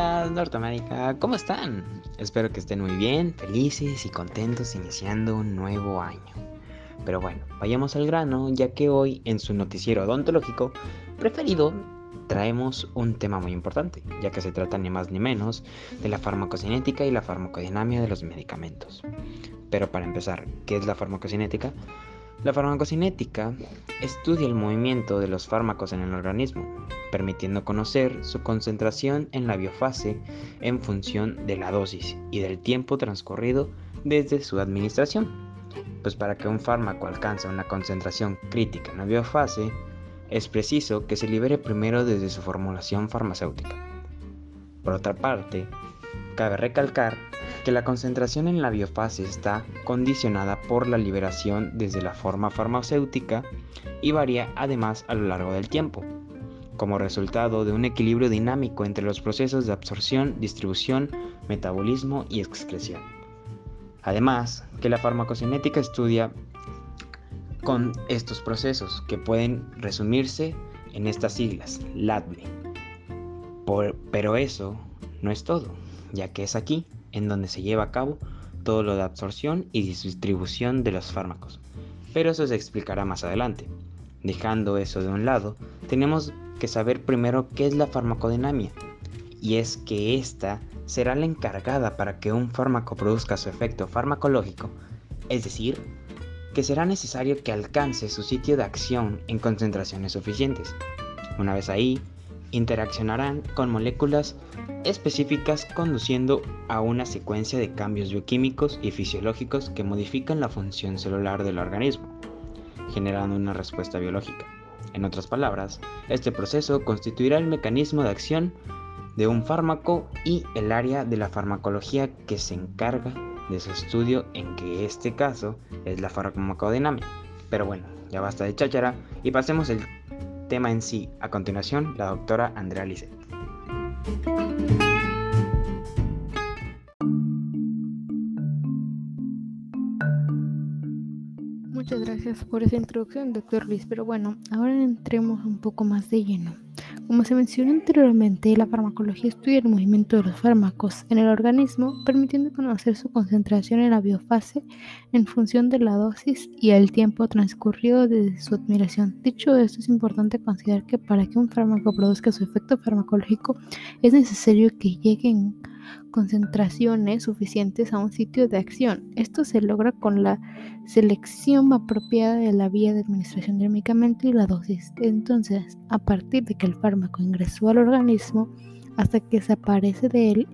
días, Norteamérica. ¿Cómo están? Espero que estén muy bien, felices y contentos iniciando un nuevo año. Pero bueno, vayamos al grano, ya que hoy en su noticiero odontológico preferido traemos un tema muy importante, ya que se trata ni más ni menos de la farmacocinética y la farmacodinamia de los medicamentos. Pero para empezar, ¿qué es la farmacocinética? La farmacocinética estudia el movimiento de los fármacos en el organismo, permitiendo conocer su concentración en la biofase en función de la dosis y del tiempo transcurrido desde su administración. Pues para que un fármaco alcance una concentración crítica en la biofase, es preciso que se libere primero desde su formulación farmacéutica. Por otra parte, cabe recalcar que la concentración en la biofase está condicionada por la liberación desde la forma farmacéutica y varía además a lo largo del tiempo, como resultado de un equilibrio dinámico entre los procesos de absorción, distribución, metabolismo y excreción. Además, que la farmacocinética estudia con estos procesos que pueden resumirse en estas siglas, LADME. pero eso no es todo, ya que es aquí en donde se lleva a cabo todo lo de absorción y distribución de los fármacos. Pero eso se explicará más adelante. Dejando eso de un lado, tenemos que saber primero qué es la farmacodinamia, y es que ésta será la encargada para que un fármaco produzca su efecto farmacológico, es decir, que será necesario que alcance su sitio de acción en concentraciones suficientes. Una vez ahí, interaccionarán con moléculas específicas conduciendo a una secuencia de cambios bioquímicos y fisiológicos que modifican la función celular del organismo, generando una respuesta biológica. En otras palabras, este proceso constituirá el mecanismo de acción de un fármaco y el área de la farmacología que se encarga de su estudio, en que este caso es la farmacodinamia. Pero bueno, ya basta de cháchara y pasemos el tema en sí. A continuación, la doctora Andrea Lisset. Muchas gracias por esa introducción, doctor Luis. Pero bueno, ahora entremos un poco más de lleno. Como se mencionó anteriormente, la farmacología estudia el movimiento de los fármacos en el organismo, permitiendo conocer su concentración en la biofase en función de la dosis y el tiempo transcurrido desde su admiración. Dicho esto, es importante considerar que para que un fármaco produzca su efecto farmacológico es necesario que lleguen concentraciones suficientes a un sitio de acción. Esto se logra con la selección apropiada de la vía de administración del medicamento y la dosis. Entonces, a partir de que el fármaco ingresó al organismo hasta que desaparece de él,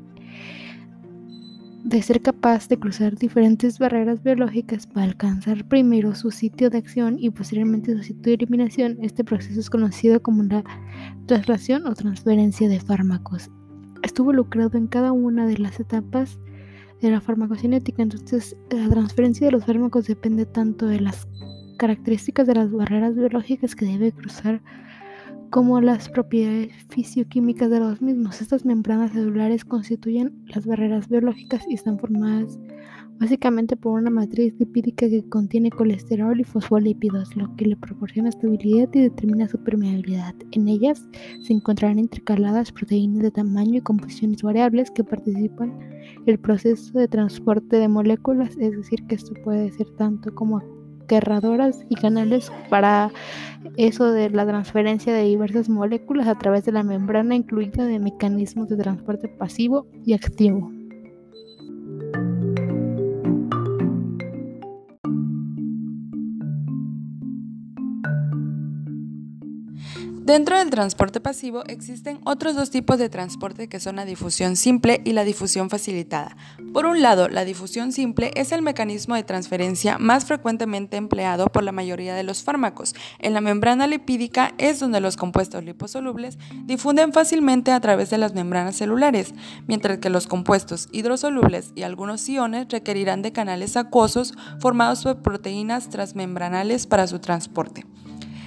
de ser capaz de cruzar diferentes barreras biológicas para alcanzar primero su sitio de acción y posteriormente su sitio de eliminación, este proceso es conocido como la traslación o transferencia de fármacos estuvo lucrado en cada una de las etapas de la farmacocinética. Entonces, la transferencia de los fármacos depende tanto de las características de las barreras biológicas que debe cruzar como las propiedades fisioquímicas de los mismos. Estas membranas celulares constituyen las barreras biológicas y están formadas básicamente por una matriz lipídica que contiene colesterol y fosfolípidos, lo que le proporciona estabilidad y determina su permeabilidad. En ellas se encontrarán intercaladas proteínas de tamaño y composiciones variables que participan en el proceso de transporte de moléculas, es decir, que esto puede ser tanto como aterradoras y canales para eso de la transferencia de diversas moléculas a través de la membrana incluida de mecanismos de transporte pasivo y activo. Dentro del transporte pasivo existen otros dos tipos de transporte que son la difusión simple y la difusión facilitada. Por un lado, la difusión simple es el mecanismo de transferencia más frecuentemente empleado por la mayoría de los fármacos. En la membrana lipídica es donde los compuestos liposolubles difunden fácilmente a través de las membranas celulares, mientras que los compuestos hidrosolubles y algunos iones requerirán de canales acuosos formados por proteínas transmembranales para su transporte.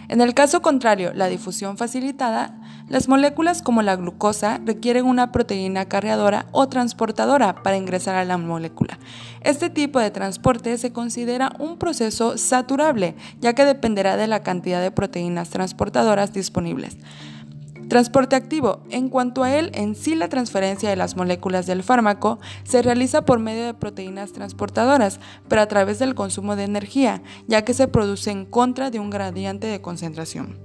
En el caso contrario, la difusión facilitada, las moléculas como la glucosa requieren una proteína carriadora o transportadora para ingresar a la molécula. Este tipo de transporte se considera un proceso saturable, ya que dependerá de la cantidad de proteínas transportadoras disponibles. Transporte activo. En cuanto a él, en sí la transferencia de las moléculas del fármaco se realiza por medio de proteínas transportadoras, pero a través del consumo de energía, ya que se produce en contra de un gradiente de concentración.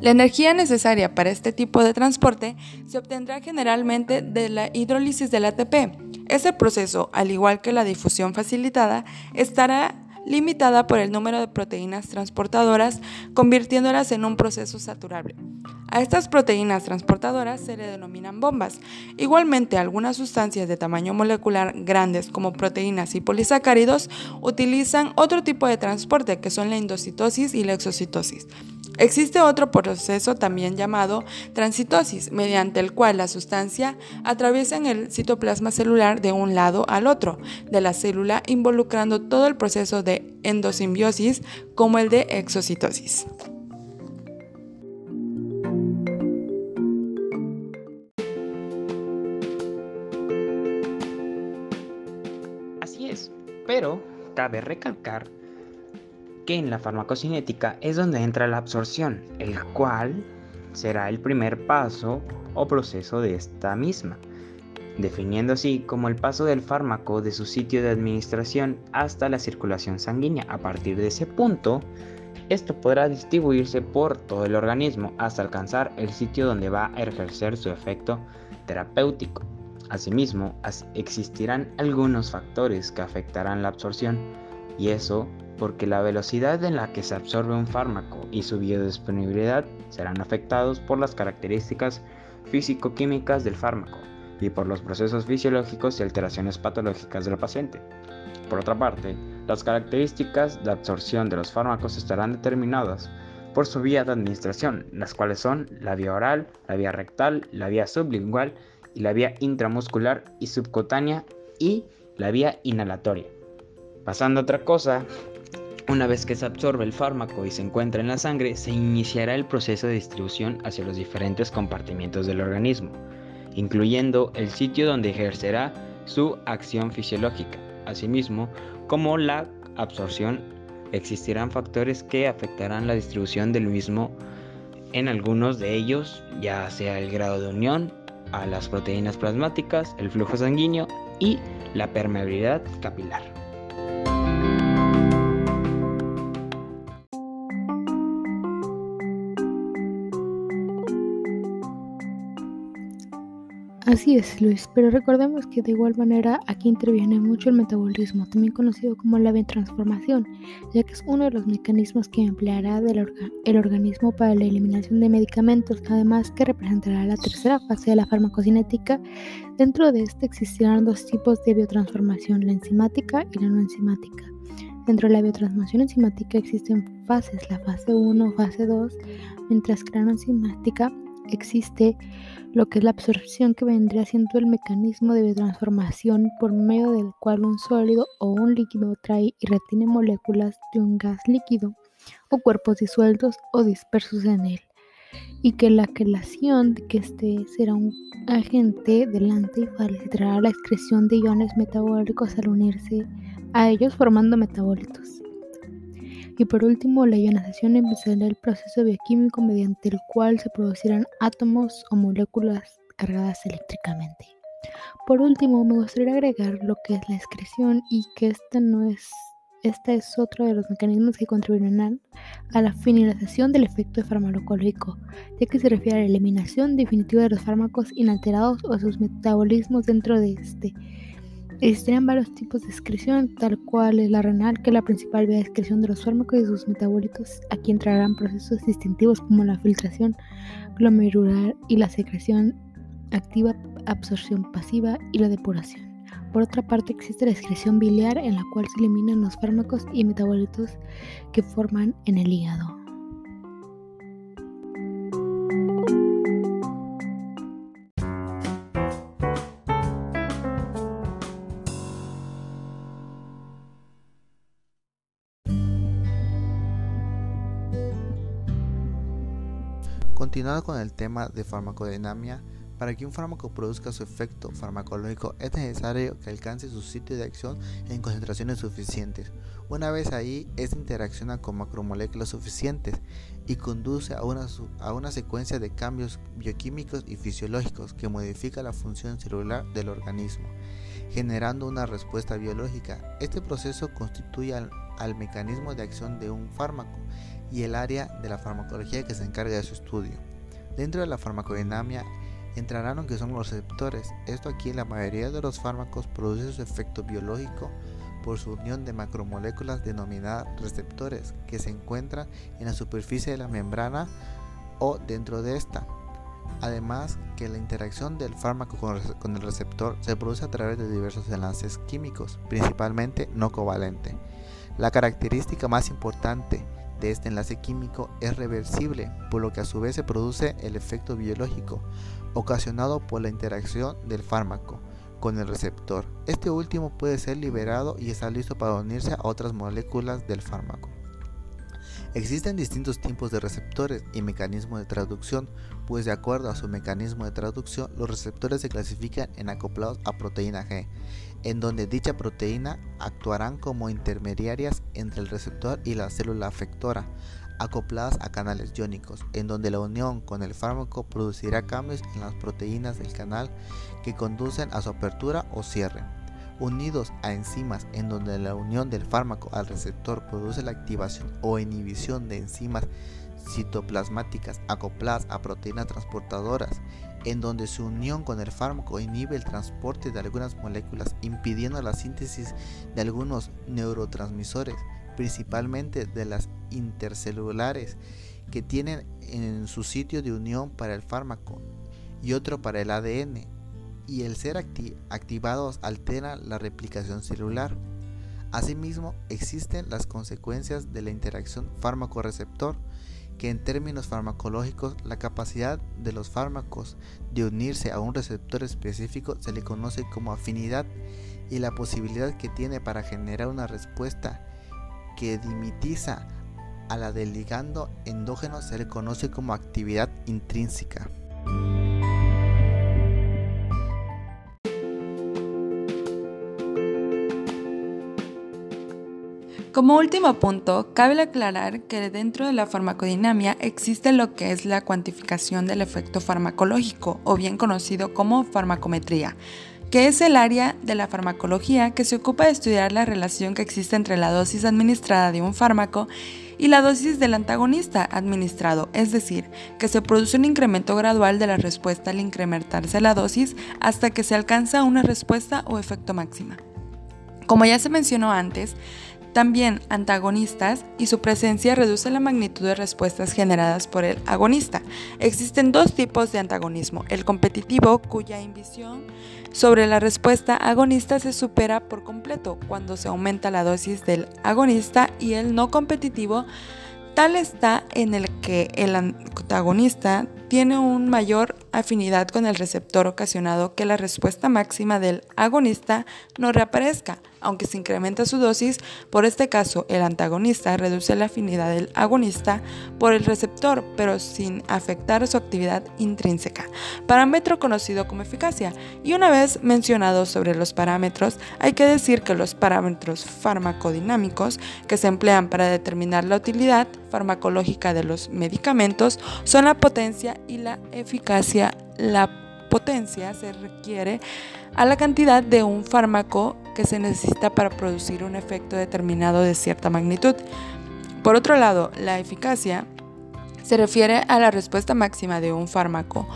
La energía necesaria para este tipo de transporte se obtendrá generalmente de la hidrólisis del ATP. Ese proceso, al igual que la difusión facilitada, estará limitada por el número de proteínas transportadoras, convirtiéndolas en un proceso saturable. A estas proteínas transportadoras se le denominan bombas. Igualmente, algunas sustancias de tamaño molecular grandes como proteínas y polisacáridos utilizan otro tipo de transporte que son la endocitosis y la exocitosis. Existe otro proceso también llamado transitosis, mediante el cual la sustancia atraviesa el citoplasma celular de un lado al otro de la célula, involucrando todo el proceso de endosimbiosis como el de exocitosis. Así es, pero cabe recalcar que en la farmacocinética es donde entra la absorción, el cual será el primer paso o proceso de esta misma, definiendo así como el paso del fármaco de su sitio de administración hasta la circulación sanguínea. A partir de ese punto, esto podrá distribuirse por todo el organismo hasta alcanzar el sitio donde va a ejercer su efecto terapéutico. Asimismo, existirán algunos factores que afectarán la absorción y eso porque la velocidad en la que se absorbe un fármaco y su biodisponibilidad serán afectados por las características físico-químicas del fármaco y por los procesos fisiológicos y alteraciones patológicas del paciente. Por otra parte, las características de absorción de los fármacos estarán determinadas por su vía de administración, las cuales son la vía oral, la vía rectal, la vía sublingual y la vía intramuscular y subcutánea y la vía inhalatoria. Pasando a otra cosa, una vez que se absorbe el fármaco y se encuentra en la sangre, se iniciará el proceso de distribución hacia los diferentes compartimientos del organismo, incluyendo el sitio donde ejercerá su acción fisiológica. Asimismo, como la absorción, existirán factores que afectarán la distribución del mismo en algunos de ellos, ya sea el grado de unión a las proteínas plasmáticas, el flujo sanguíneo y la permeabilidad capilar. Así es, Luis, pero recordemos que de igual manera aquí interviene mucho el metabolismo, también conocido como la transformación, ya que es uno de los mecanismos que empleará el organismo para la eliminación de medicamentos, además que representará la tercera fase de la farmacocinética. Dentro de este existirán dos tipos de biotransformación, la enzimática y la no enzimática. Dentro de la biotransformación enzimática existen fases, la fase 1, fase 2, mientras que la no enzimática existe lo que es la absorción que vendría siendo el mecanismo de transformación por medio del cual un sólido o un líquido trae y retiene moléculas de un gas líquido o cuerpos disueltos o dispersos en él y que la quelación de que este será un agente delante y facilitará la excreción de iones metabólicos al unirse a ellos formando metabolitos. Y por último, la ionización empezará el proceso bioquímico mediante el cual se producirán átomos o moléculas cargadas eléctricamente. Por último, me gustaría agregar lo que es la excreción y que esta no es este es otro de los mecanismos que contribuirán a la finalización del efecto farmacológico, ya que se refiere a la eliminación definitiva de los fármacos inalterados o sus metabolismos dentro de este Existirían varios tipos de excreción, tal cual la renal, que es la principal vía de excreción de los fármacos y sus metabolitos. Aquí entrarán procesos distintivos como la filtración glomerular y la secreción activa, absorción pasiva y la depuración. Por otra parte, existe la excreción biliar en la cual se eliminan los fármacos y metabolitos que forman en el hígado. Continuando con el tema de farmacodinamia, Para que un fármaco produzca su efecto farmacológico es necesario que alcance su sitio de acción en concentraciones suficientes. Una vez ahí, esta interacciona con macromoléculas suficientes y conduce a una, a una secuencia de cambios bioquímicos y fisiológicos que modifica la función celular del organismo, generando una respuesta biológica. Este proceso constituye al, al mecanismo de acción de un fármaco y el área de la farmacología que se encarga de su estudio. Dentro de la farmacodinamia, entrarán lo que son los receptores. Esto aquí la mayoría de los fármacos produce su efecto biológico por su unión de macromoléculas denominadas receptores que se encuentran en la superficie de la membrana o dentro de esta. Además que la interacción del fármaco con el receptor se produce a través de diversos enlaces químicos, principalmente no covalente. La característica más importante de este enlace químico es reversible, por lo que a su vez se produce el efecto biológico, ocasionado por la interacción del fármaco con el receptor. Este último puede ser liberado y está listo para unirse a otras moléculas del fármaco. Existen distintos tipos de receptores y mecanismos de traducción, pues de acuerdo a su mecanismo de traducción, los receptores se clasifican en acoplados a proteína G, en donde dicha proteína actuarán como intermediarias entre el receptor y la célula afectora, acopladas a canales iónicos, en donde la unión con el fármaco producirá cambios en las proteínas del canal que conducen a su apertura o cierre. Unidos a enzimas en donde la unión del fármaco al receptor produce la activación o inhibición de enzimas citoplasmáticas acopladas a proteínas transportadoras, en donde su unión con el fármaco inhibe el transporte de algunas moléculas, impidiendo la síntesis de algunos neurotransmisores, principalmente de las intercelulares que tienen en su sitio de unión para el fármaco y otro para el ADN, y el ser activados altera la replicación celular. Asimismo, existen las consecuencias de la interacción fármaco-receptor, que en términos farmacológicos la capacidad de los fármacos de unirse a un receptor específico se le conoce como afinidad y la posibilidad que tiene para generar una respuesta que dimitiza a la del ligando endógeno se le conoce como actividad intrínseca. Como último punto, cabe aclarar que dentro de la farmacodinamia existe lo que es la cuantificación del efecto farmacológico, o bien conocido como farmacometría que es el área de la farmacología que se ocupa de estudiar la relación que existe entre la dosis administrada de un fármaco y la dosis del antagonista administrado, es decir, que se produce un incremento gradual de la respuesta al incrementarse la dosis hasta que se alcanza una respuesta o efecto máxima. Como ya se mencionó antes, también antagonistas y su presencia reduce la magnitud de respuestas generadas por el agonista. Existen dos tipos de antagonismo, el competitivo cuya inhibición sobre la respuesta agonista se supera por completo cuando se aumenta la dosis del agonista y el no competitivo tal está en el que el antagonista tiene una mayor afinidad con el receptor ocasionado que la respuesta máxima del agonista no reaparezca aunque se incrementa su dosis, por este caso el antagonista reduce la afinidad del agonista por el receptor, pero sin afectar su actividad intrínseca, parámetro conocido como eficacia. Y una vez mencionado sobre los parámetros, hay que decir que los parámetros farmacodinámicos que se emplean para determinar la utilidad farmacológica de los medicamentos son la potencia y la eficacia. La potencia se requiere a la cantidad de un fármaco que se necesita para producir un efecto determinado de cierta magnitud. Por otro lado, la eficacia se refiere a la respuesta máxima de un fármaco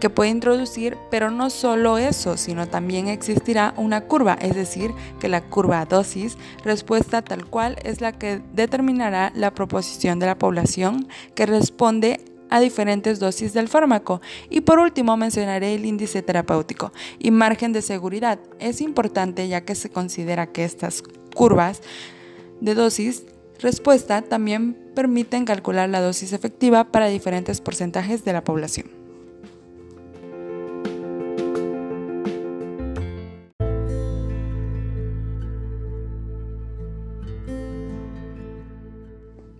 que puede introducir, pero no solo eso, sino también existirá una curva, es decir, que la curva dosis respuesta tal cual es la que determinará la proposición de la población que responde a diferentes dosis del fármaco. Y por último mencionaré el índice terapéutico y margen de seguridad. Es importante ya que se considera que estas curvas de dosis respuesta también permiten calcular la dosis efectiva para diferentes porcentajes de la población.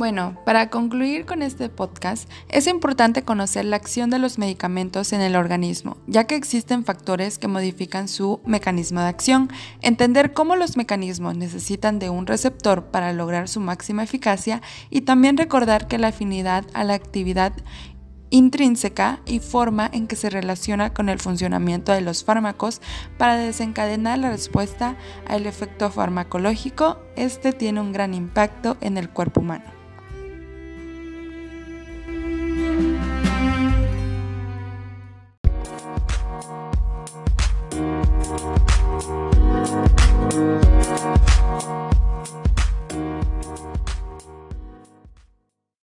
Bueno, para concluir con este podcast, es importante conocer la acción de los medicamentos en el organismo, ya que existen factores que modifican su mecanismo de acción. Entender cómo los mecanismos necesitan de un receptor para lograr su máxima eficacia y también recordar que la afinidad a la actividad intrínseca y forma en que se relaciona con el funcionamiento de los fármacos para desencadenar la respuesta al efecto farmacológico, este tiene un gran impacto en el cuerpo humano.